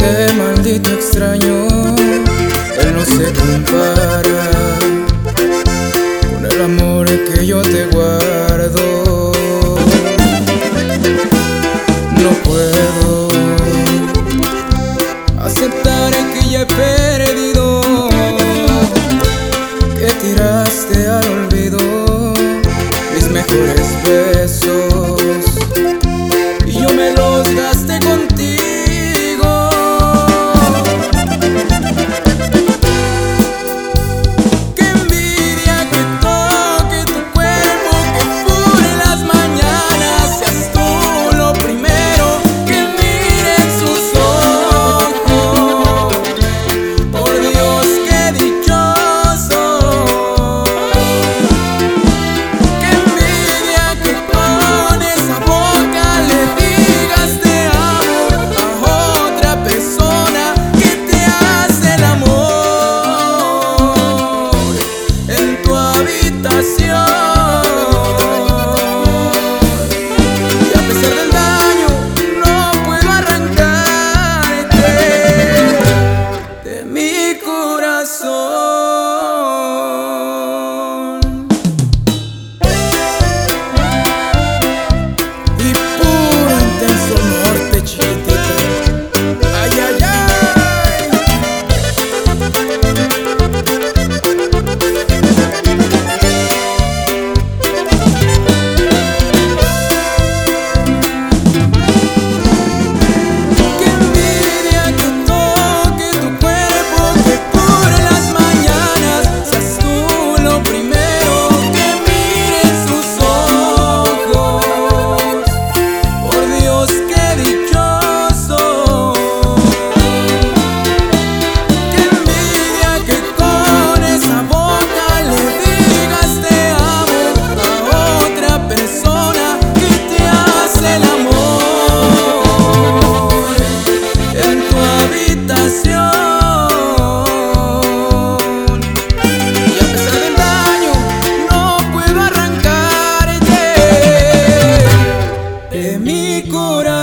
Ese maldito extraño, él no se compara con el amor que yo te guardo.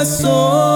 coração.